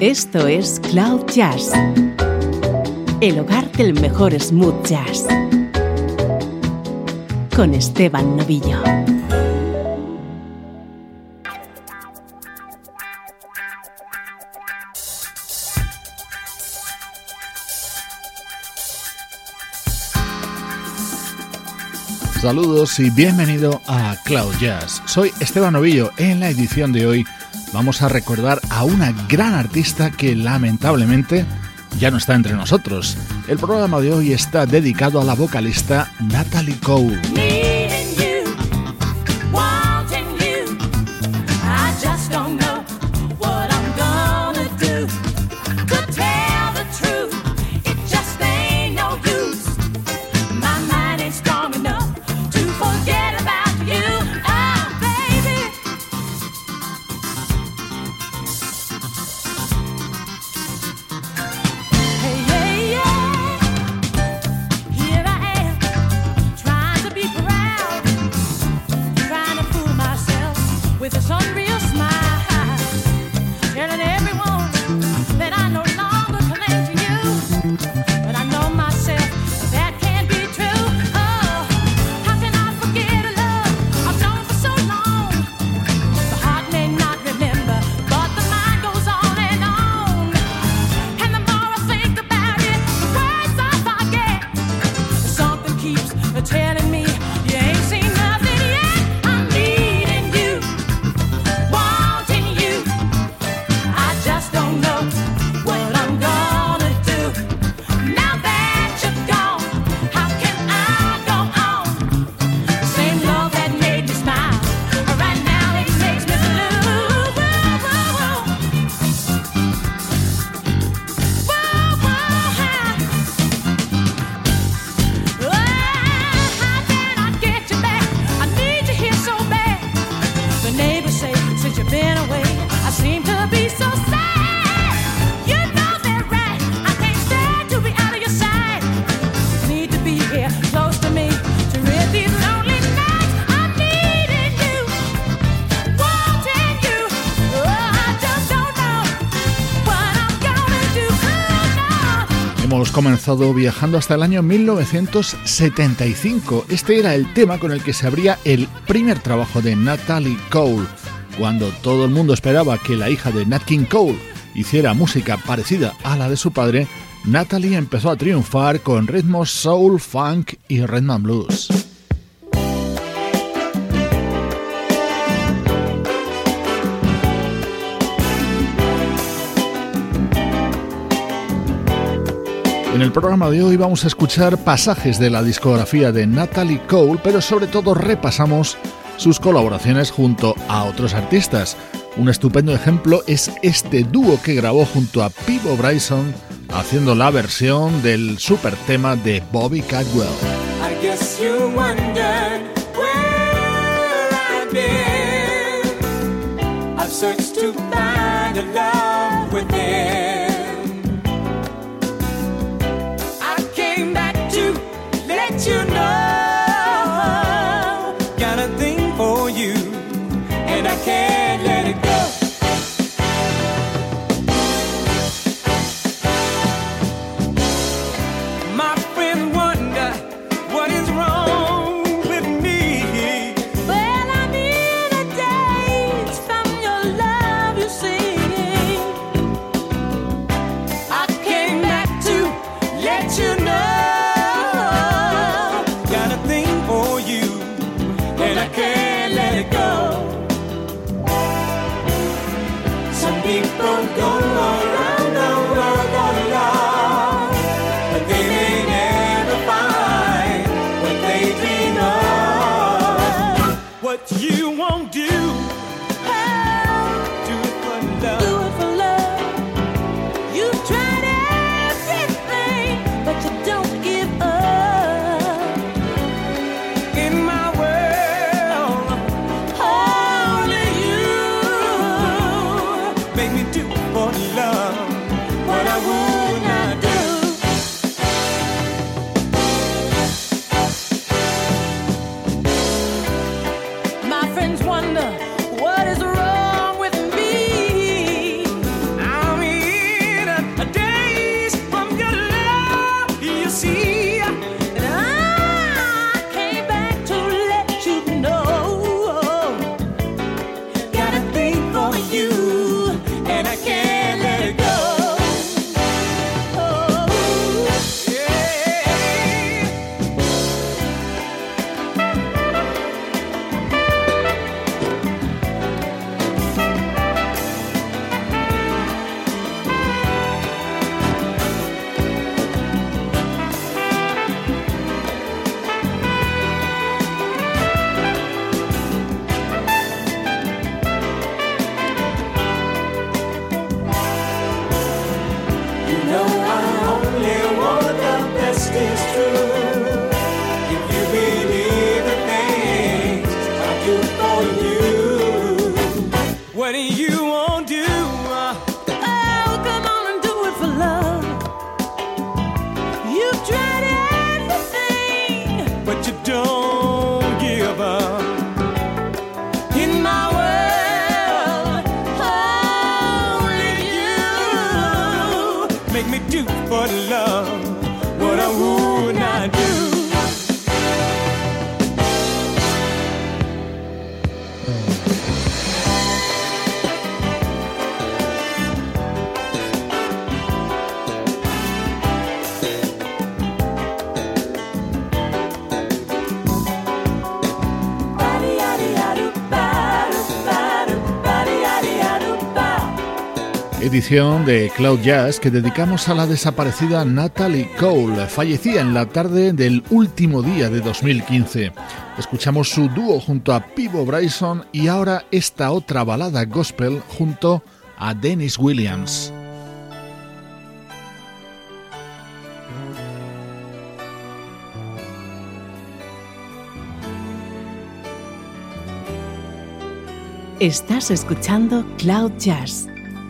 Esto es Cloud Jazz, el hogar del mejor smooth jazz, con Esteban Novillo. Saludos y bienvenido a Cloud Jazz. Soy Esteban Novillo. En la edición de hoy vamos a recordar a una gran artista que lamentablemente ya no está entre nosotros. El programa de hoy está dedicado a la vocalista Natalie Cole. Comenzado viajando hasta el año 1975. Este era el tema con el que se abría el primer trabajo de Natalie Cole. Cuando todo el mundo esperaba que la hija de Nat King Cole hiciera música parecida a la de su padre, Natalie empezó a triunfar con ritmos soul, funk y rhythm and blues. En el programa de hoy vamos a escuchar pasajes de la discografía de Natalie Cole, pero sobre todo repasamos sus colaboraciones junto a otros artistas. Un estupendo ejemplo es este dúo que grabó junto a Pivo Bryson haciendo la versión del super tema de Bobby Cadwell. Edición de Cloud Jazz que dedicamos a la desaparecida Natalie Cole. Fallecía en la tarde del último día de 2015. Escuchamos su dúo junto a Pivo Bryson y ahora esta otra balada gospel junto a Dennis Williams. Estás escuchando Cloud Jazz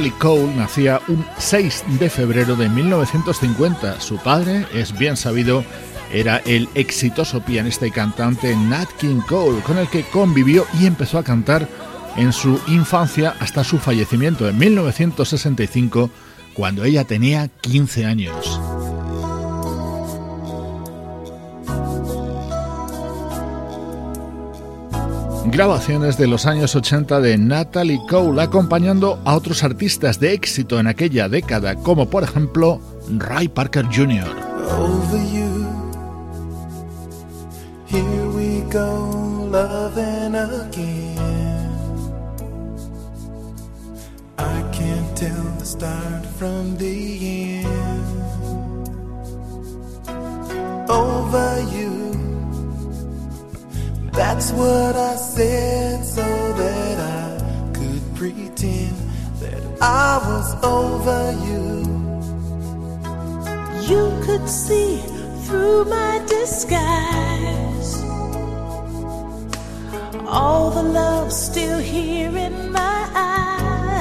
Natalie Cole nacía un 6 de febrero de 1950. Su padre es bien sabido era el exitoso pianista y cantante Nat King Cole, con el que convivió y empezó a cantar en su infancia hasta su fallecimiento en 1965, cuando ella tenía 15 años. Grabaciones de los años 80 de Natalie Cole acompañando a otros artistas de éxito en aquella década, como por ejemplo Ray Parker Jr. tell the start from the end. Over you, that's what I said so that I could pretend that I was over you. You could see through my disguise. All the love still here in my eyes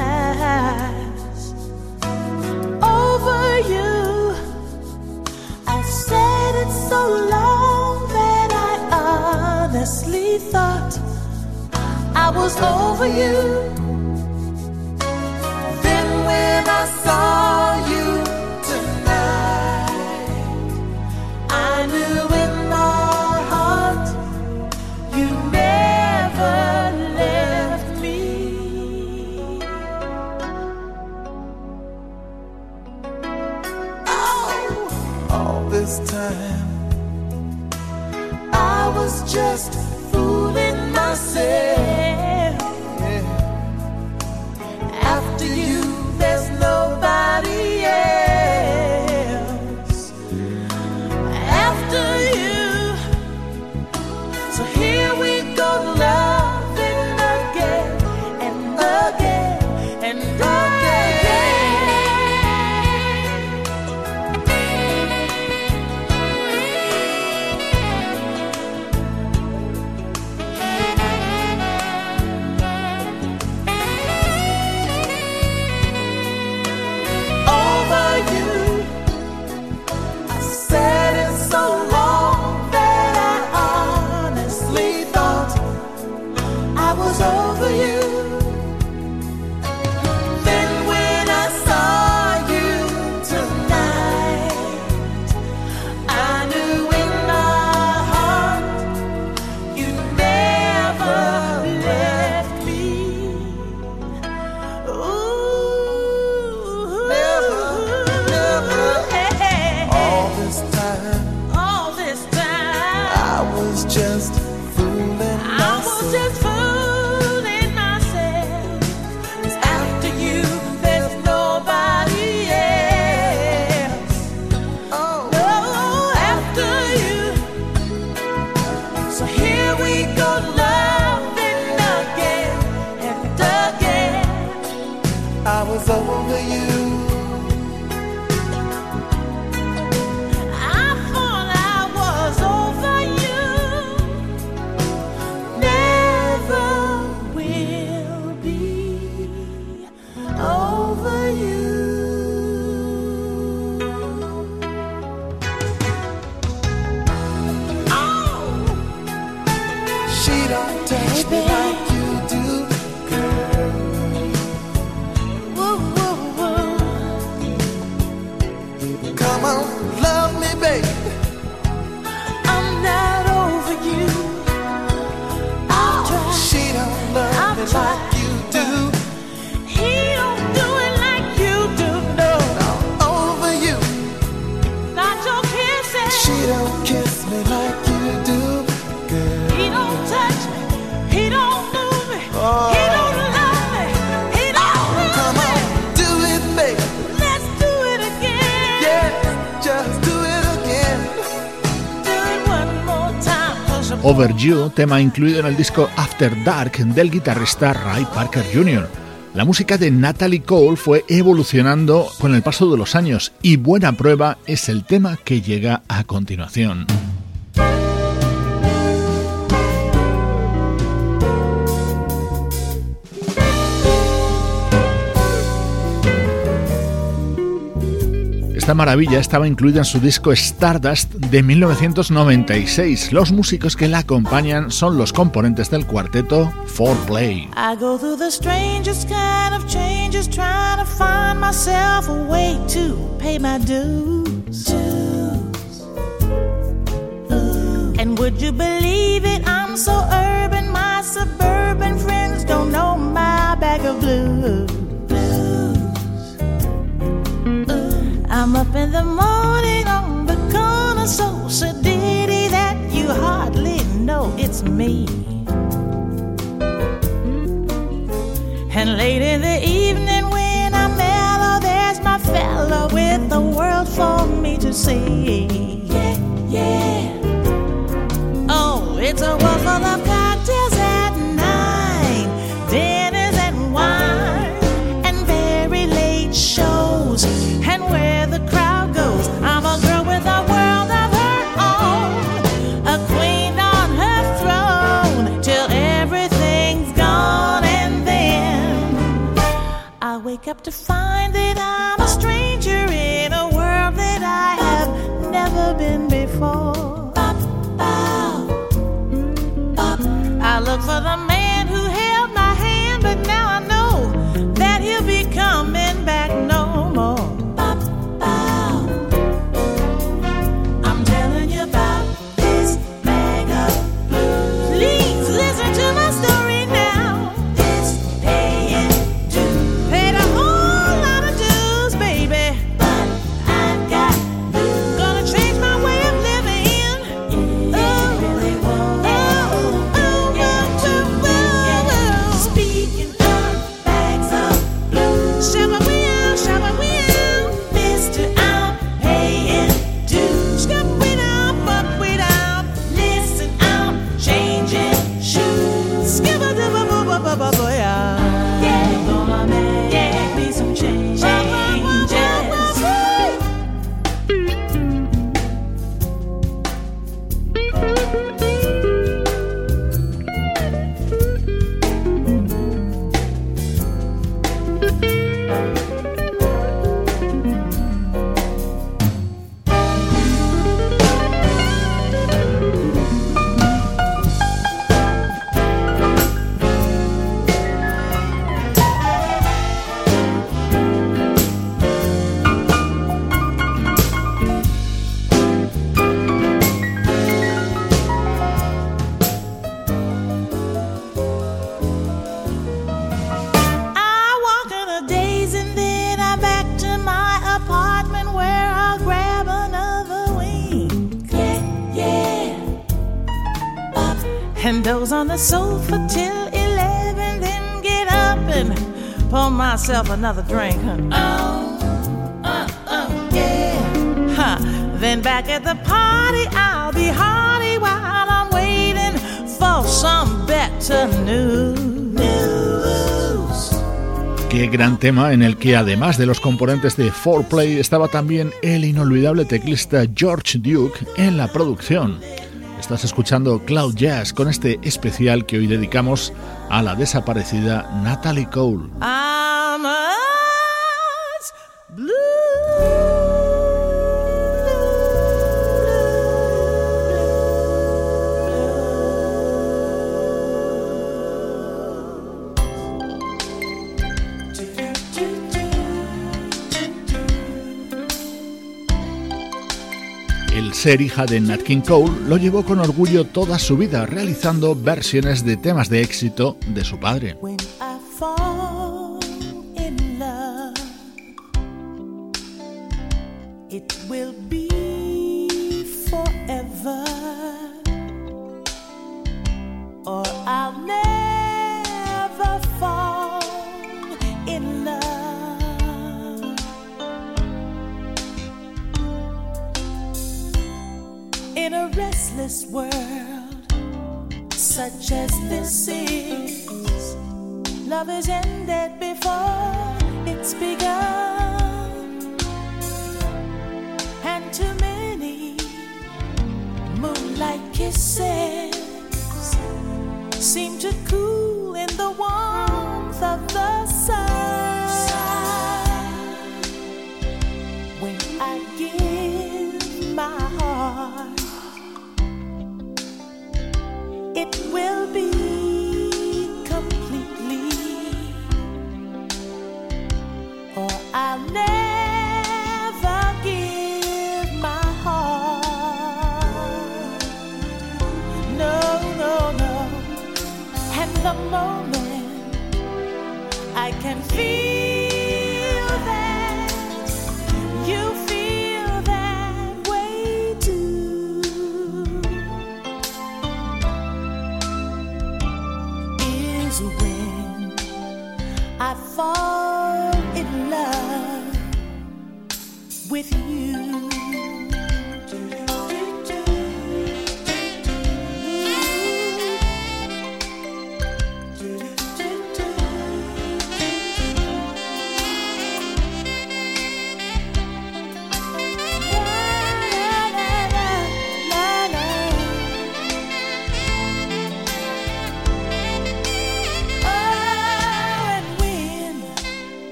Over you. I said it so long honestly thought I was over you. Then when I saw you was just You, tema incluido en el disco After Dark del guitarrista Ray Parker Jr. La música de Natalie Cole fue evolucionando con el paso de los años y buena prueba es el tema que llega a continuación. Esta maravilla estaba incluida en su disco Stardust de 1996. Los músicos que la acompañan son los componentes del cuarteto 4Play. I go through the strangest kind of changes trying to find myself a way to pay my dues. And would you believe it? I'm so urban, I'm up in the morning on the corner, so sedity that you hardly know it's me. And late in the evening when I'm mellow, there's my fellow with the world for me to see. The sofa till 11, then get up and pour myself another drink. Oh, uh, uh, yeah. Huh. Then back at the party, I'll be hearty while I'm waiting for some better news. Qué gran tema en el que además de los componentes de 4Play estaba también el inolvidable teclista George Duke en la producción. Estás escuchando Cloud Jazz con este especial que hoy dedicamos a la desaparecida Natalie Cole. Ser hija de Nat King Cole lo llevó con orgullo toda su vida realizando versiones de temas de éxito de su padre. In a restless world such as this is. Love is ended before it's begun. And too many moonlight kisses seem to cool in the warmth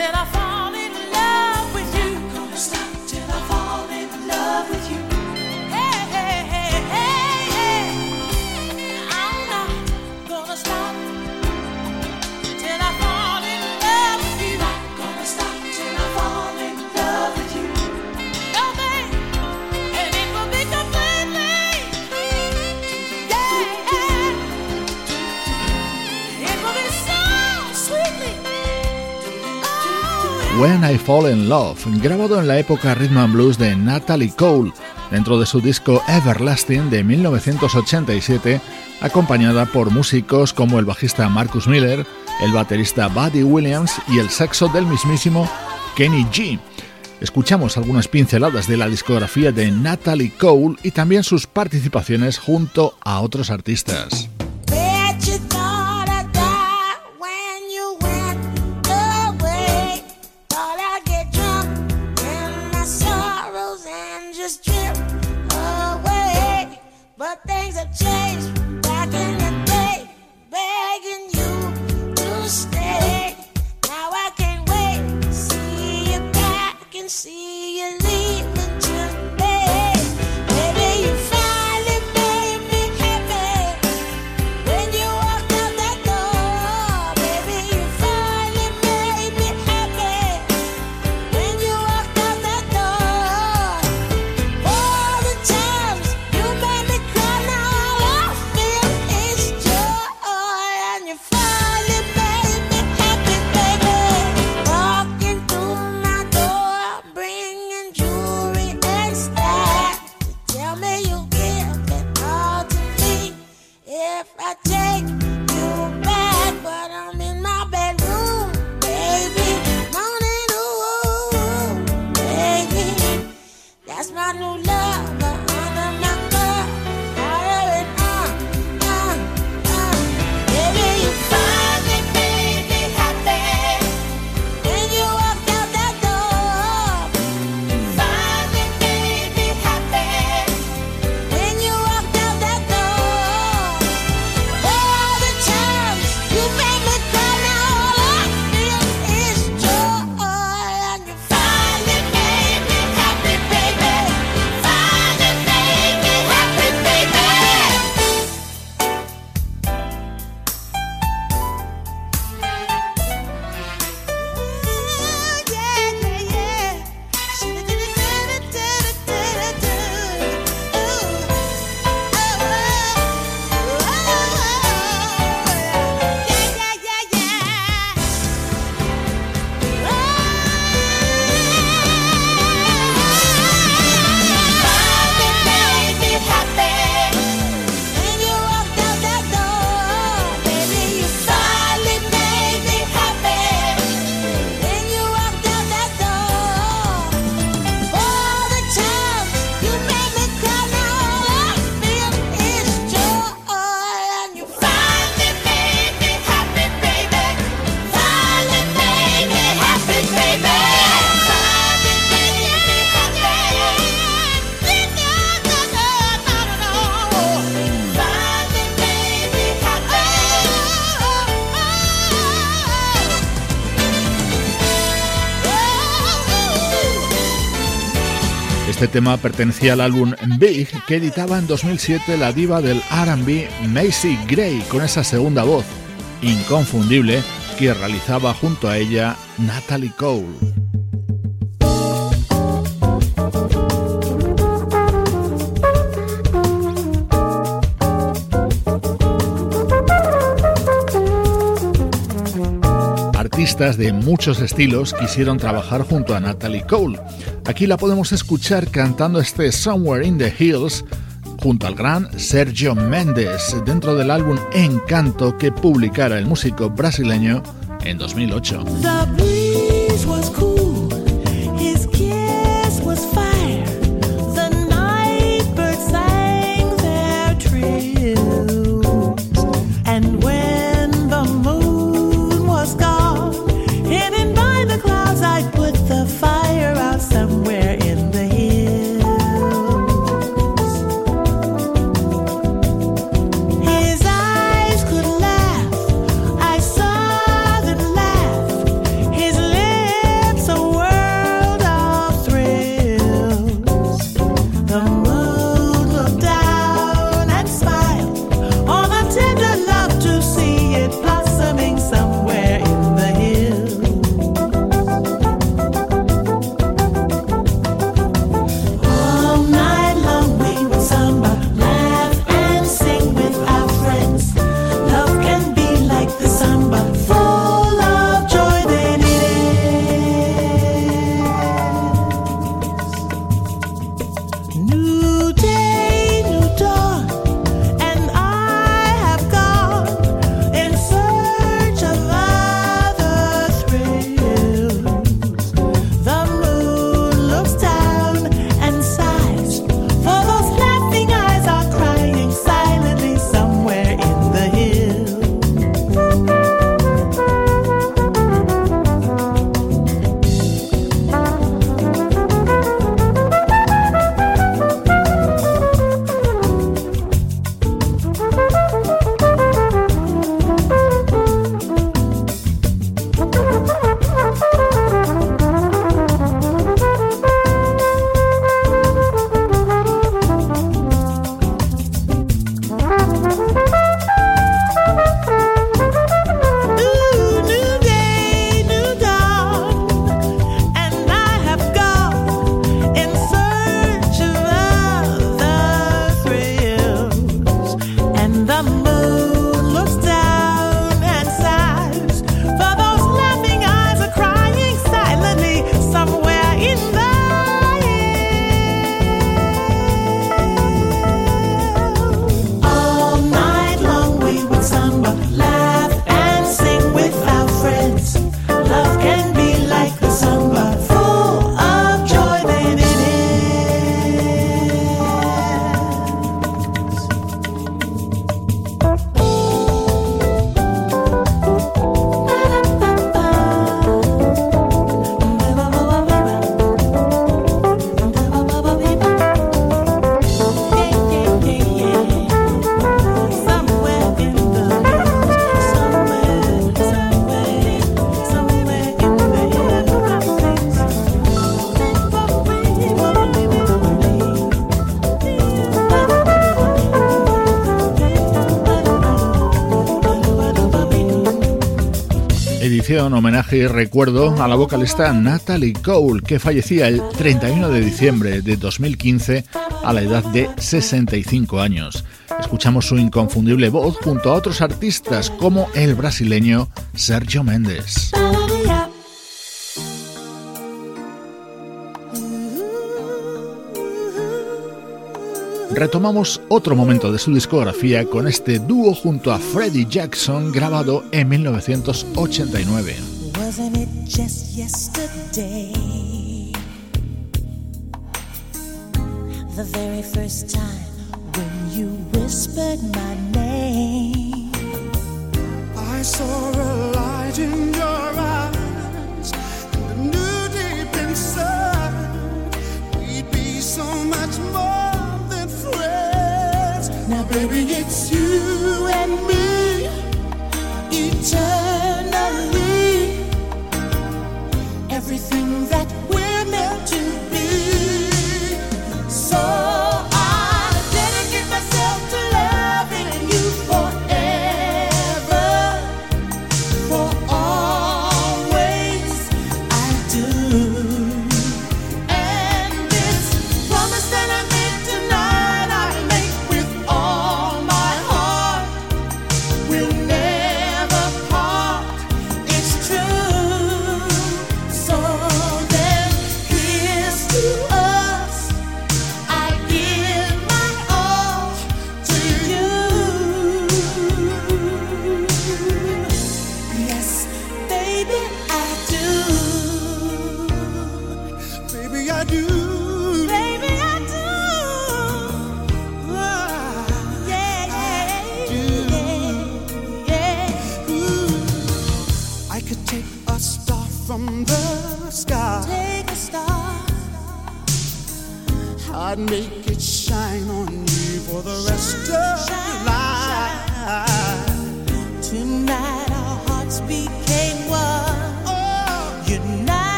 and I find When I Fall in Love, grabado en la época rhythm and blues de Natalie Cole, dentro de su disco Everlasting de 1987, acompañada por músicos como el bajista Marcus Miller, el baterista Buddy Williams y el saxo del mismísimo Kenny G. Escuchamos algunas pinceladas de la discografía de Natalie Cole y también sus participaciones junto a otros artistas. Este tema pertenecía al álbum Big que editaba en 2007 la diva del RB Macy Gray con esa segunda voz inconfundible que realizaba junto a ella Natalie Cole. De muchos estilos quisieron trabajar junto a Natalie Cole. Aquí la podemos escuchar cantando este Somewhere in the Hills junto al gran Sergio Mendes dentro del álbum Encanto que publicara el músico brasileño en 2008. Homenaje y recuerdo a la vocalista Natalie Cole, que fallecía el 31 de diciembre de 2015 a la edad de 65 años. Escuchamos su inconfundible voz junto a otros artistas como el brasileño Sergio Méndez. Retomamos otro momento de su discografía con este dúo junto a Freddie Jackson grabado en 1989. Baby, it's you and me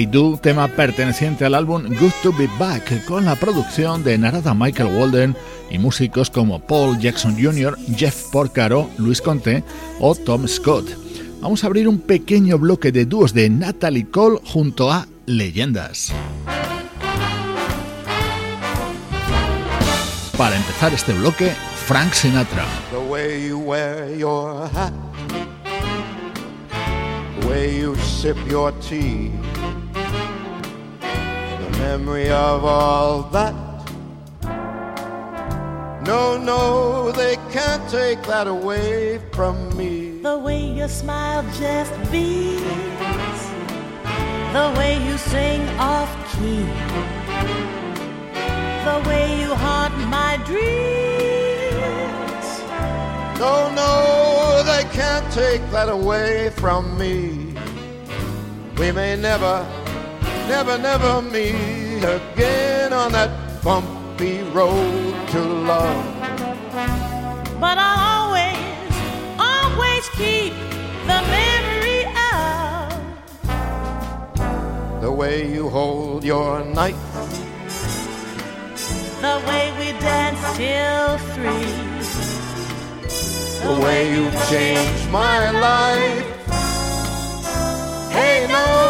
I Do, tema perteneciente al álbum Good to Be Back, con la producción de Narada Michael Walden y músicos como Paul Jackson Jr., Jeff Porcaro, Luis Conte o Tom Scott. Vamos a abrir un pequeño bloque de dúos de Natalie Cole junto a Leyendas. Para empezar este bloque, Frank Sinatra. The way you wear your hat, the way you sip your tea, memory of all that. No, no, they can't take that away from me. The way your smile just beats. the way you sing off key, the way you haunt my dreams. No, no, they can't take that away from me. We may never, never, never meet again on that bumpy road to love. But I'll always, always keep the memory of The way you hold your knife, the way we danced till three. the way you changed my life. Hey, no, they can't take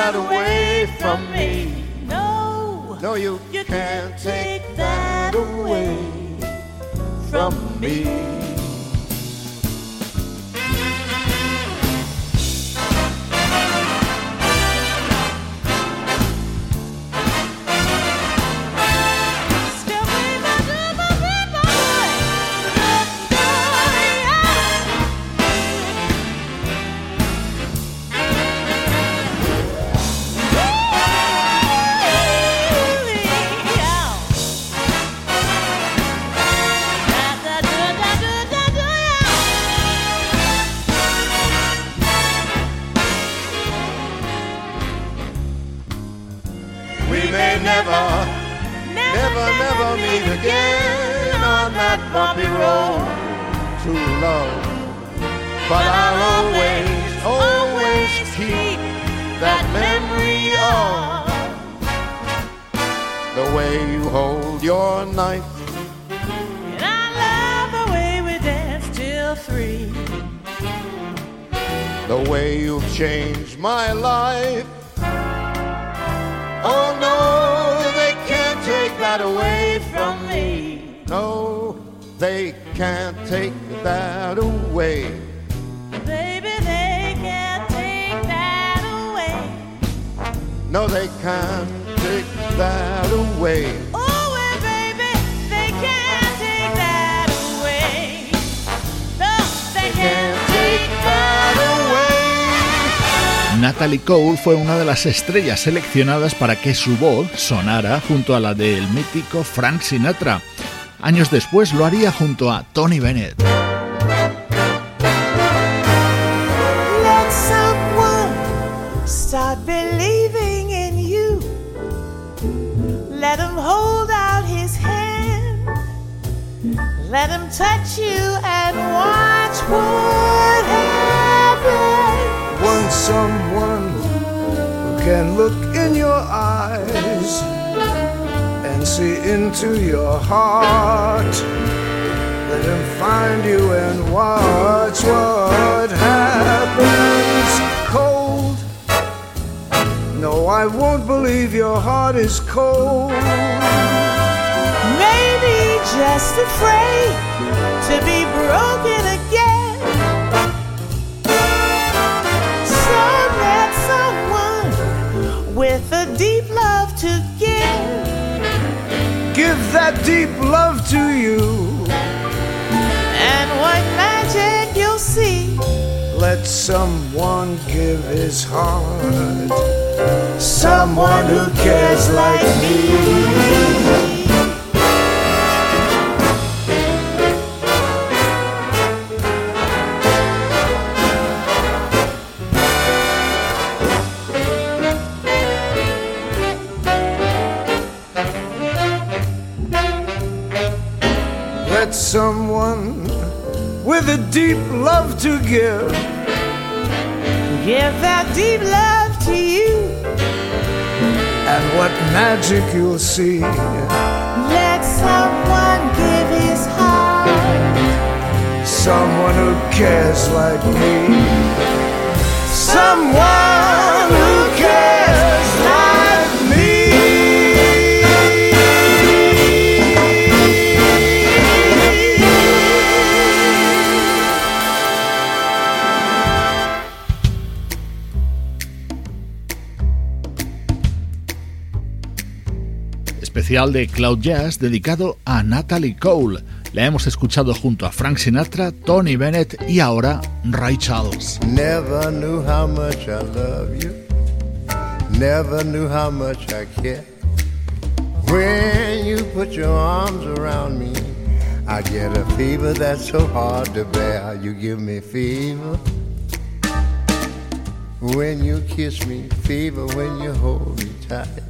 that away from me. No, No, you you can't take that away from me. Your knife, And I love the way we dance till three. the way you've changed my life. Oh no, they can't take that away from me. No, they can't take that away. Baby, they can't take that away. No, they can't take that away. Oh, Natalie Cole fue una de las estrellas seleccionadas para que su voz sonara junto a la del mítico Frank Sinatra. Años después lo haría junto a Tony Bennett. Let. Let him him touch you and watch. Someone who can look in your eyes and see into your heart. Let him find you and watch what happens. Cold. No, I won't believe your heart is cold. Maybe just afraid to be broken again. To give. Give that deep love to you. And what magic you'll see. Let someone give his heart. Someone who cares like me. Let someone with a deep love to give. Give that deep love to you. And what magic you'll see. Let someone give his heart. Someone who cares like me. Someone Especial de Cloud Jazz dedicado a Natalie Cole. La hemos escuchado junto a Frank Sinatra, Tony Bennett y ahora Ray Charles. Never knew how much I love you. Never knew how much I care. When you put your arms around me, I get a fever that's so hard to bear. You give me fever. When you kiss me, fever when you hold me tight.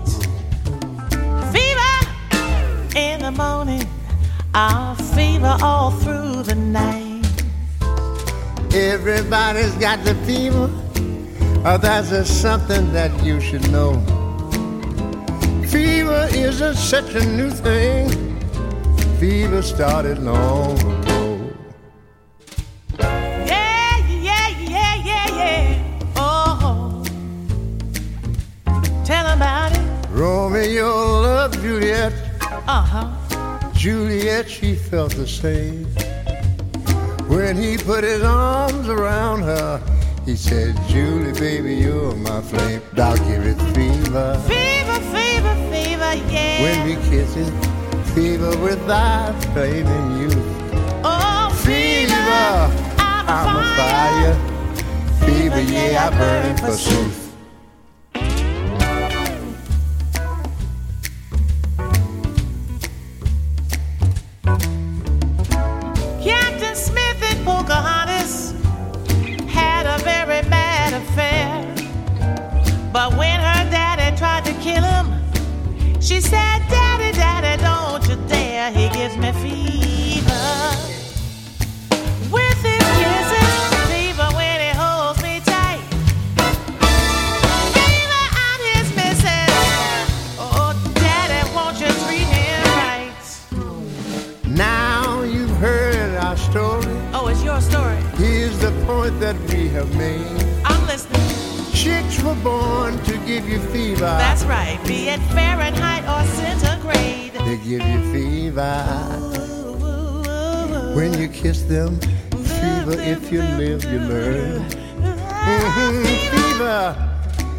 In the morning, I'll fever all through the night. Everybody's got the fever. Oh, that's just something that you should know. Fever isn't such a new thing. Fever started long ago. Uh huh. Juliet, she felt the same. When he put his arms around her, he said, Julie, baby, you're my flame. I'll give it fever. Fever, fever, fever, yeah. When we kiss it, fever without flaming you. oh, fever, Fever, I'm, I'm a fire. Fever, yeah, I burn for She said, Daddy, Daddy, don't you dare. He gives me fever. With his kisses, fever when he holds me tight. Fever I'm his missus. Oh, Daddy, won't you treat him right? Now you've heard our story. Oh, it's your story. Here's the point that we have made missus. born to give you fever. That's right, be it Fahrenheit or centigrade. They give you fever. When you kiss them, fever. If you live, you learn. Fever.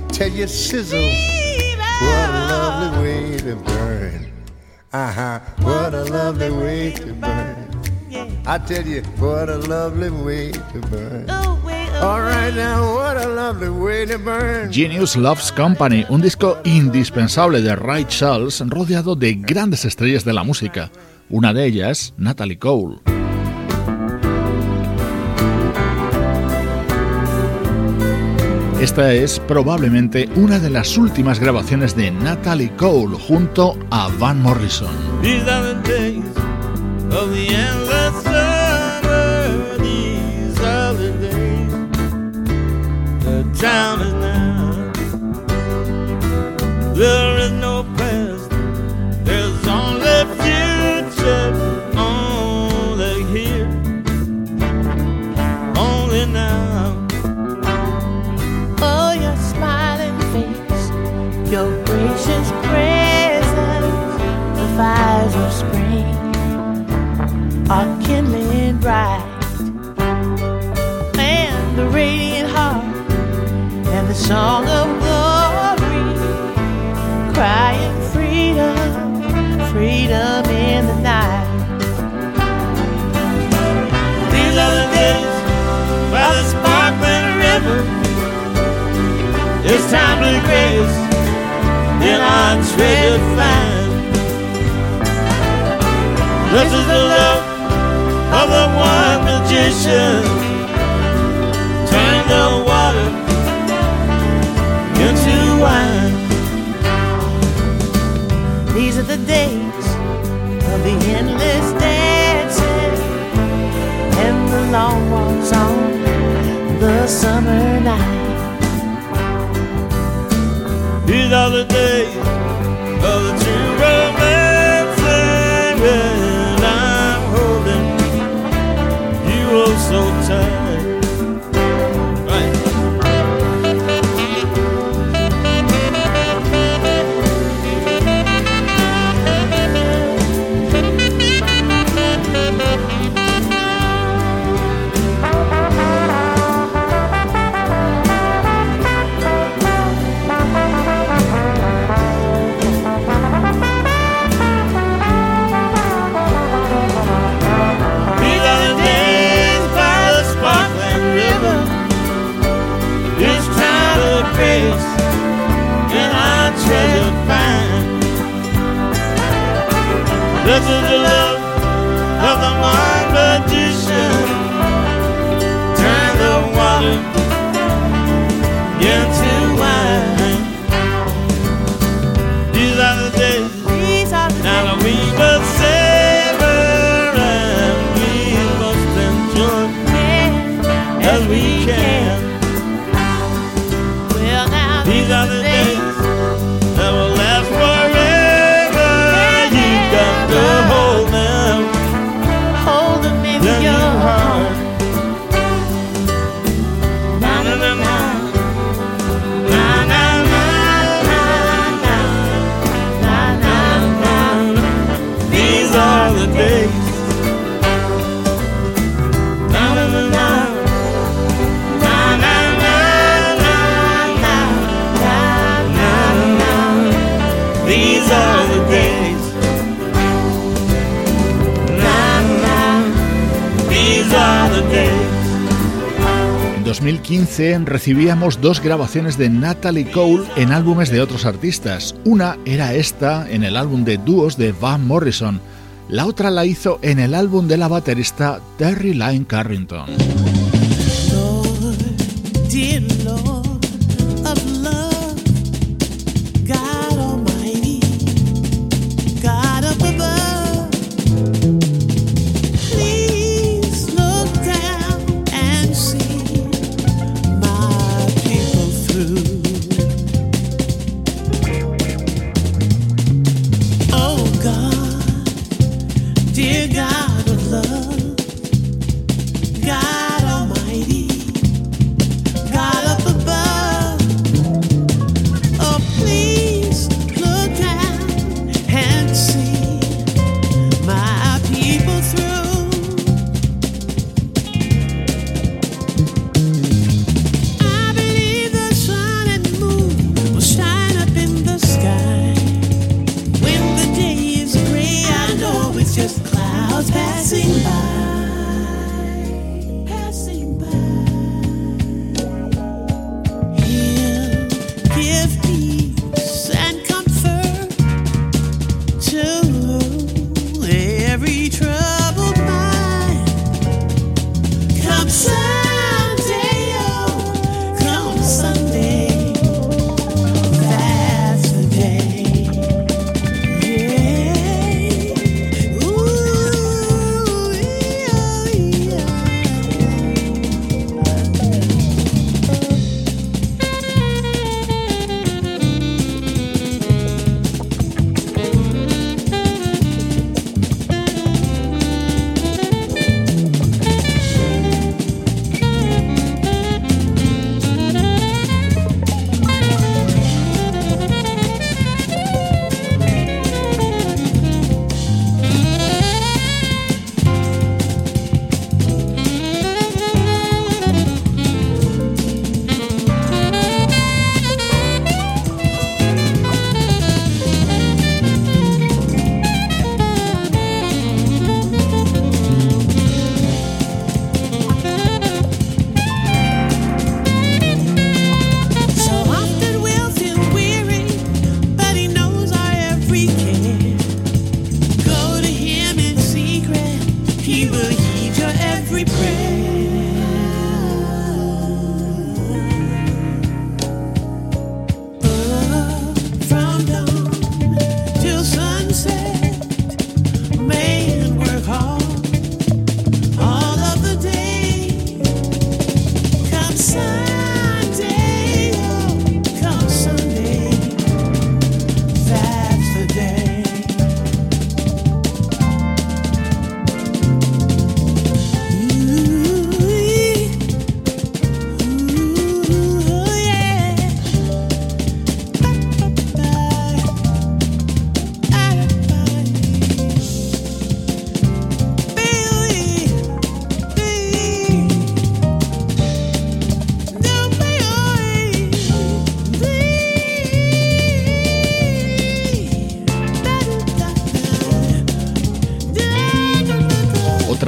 Tell you sizzle. What a lovely way to burn. Uh huh. What a lovely way to burn. I tell you, what a lovely way to burn. Genius Loves Company, un disco indispensable de Ray Charles rodeado de grandes estrellas de la música. Una de ellas, Natalie Cole. Esta es probablemente una de las últimas grabaciones de Natalie Cole junto a Van Morrison. Time is now. There is no past. There's only future. Only here. Only now. oh, your smiling face, your gracious presence, the fires of spring are kindling bright. The song of glory, crying freedom, freedom in the night. These are the days by the sparkling river. It's time to grace in our treasured find. This is the love of the one magician. Turn the water These are the days of the endless dancing and the long walks on the summer night. These are the days of the 2015 recibíamos dos grabaciones de Natalie Cole en álbumes de otros artistas. Una era esta en el álbum de dúos de Van Morrison. La otra la hizo en el álbum de la baterista Terry Lyne Carrington.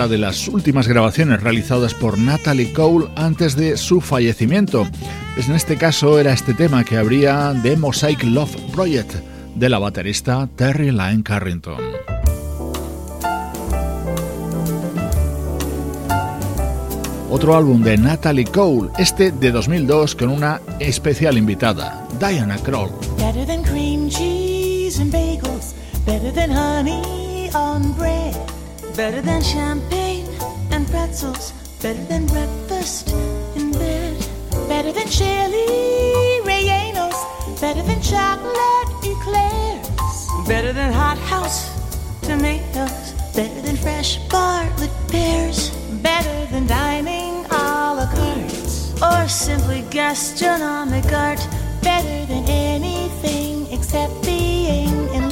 De las últimas grabaciones realizadas por Natalie Cole antes de su fallecimiento. En este caso era este tema que habría The Mosaic Love Project de la baterista Terry Lyne Carrington. Otro álbum de Natalie Cole, este de 2002 con una especial invitada, Diana Kroll. Better than cream cheese and bagels. Better than honey on bread. Better than champagne and pretzels. Better than breakfast in bed. Better than chili rellenos. Better than chocolate eclairs. Better than hot house tomatoes. Better than fresh bartlett pears. Better than dining a la carte. Or simply gastronomic art. Better than anything except being in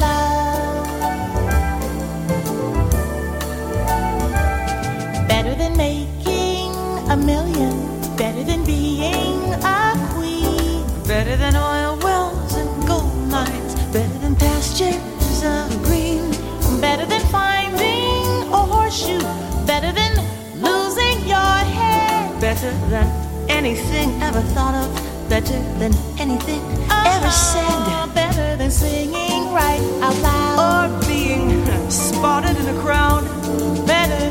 Better than making a million. Better than being a queen. Better than oil wells and gold mines. Better than pastures of green. Better than finding a horseshoe. Better than losing your head. Better than anything ever thought of. Better than anything ever uh-huh. said. Better than singing right out loud. Or being spotted in a crowd. Better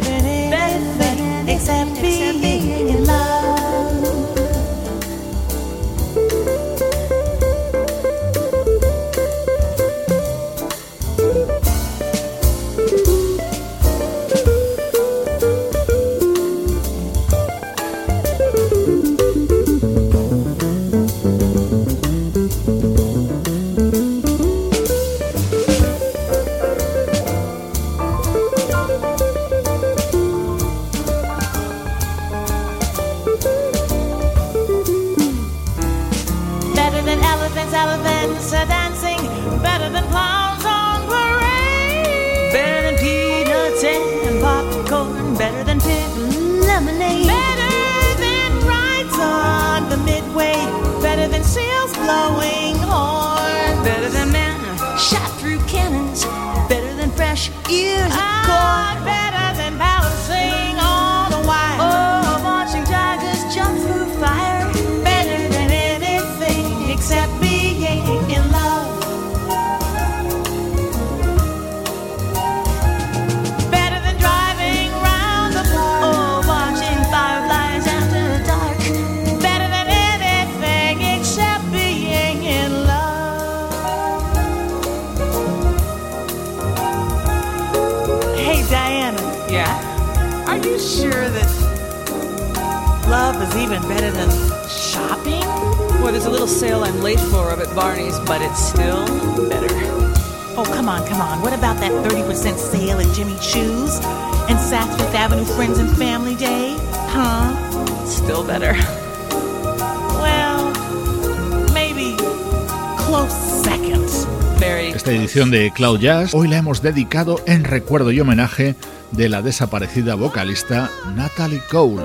Edición de Cloud Jazz hoy la hemos dedicado en recuerdo y homenaje de la desaparecida vocalista Natalie Cole.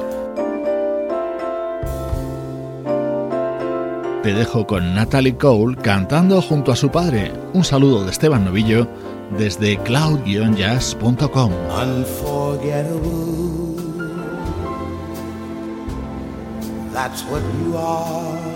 Te dejo con Natalie Cole cantando junto a su padre. Un saludo de Esteban Novillo desde cloud-jazz.com. That's what.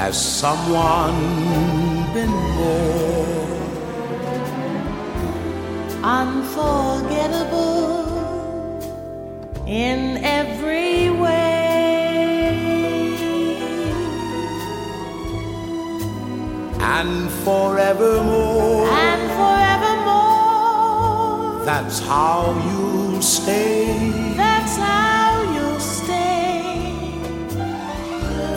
Has someone been more? unforgettable in every way. And forevermore, And forevermore, that's how you'll stay. that's how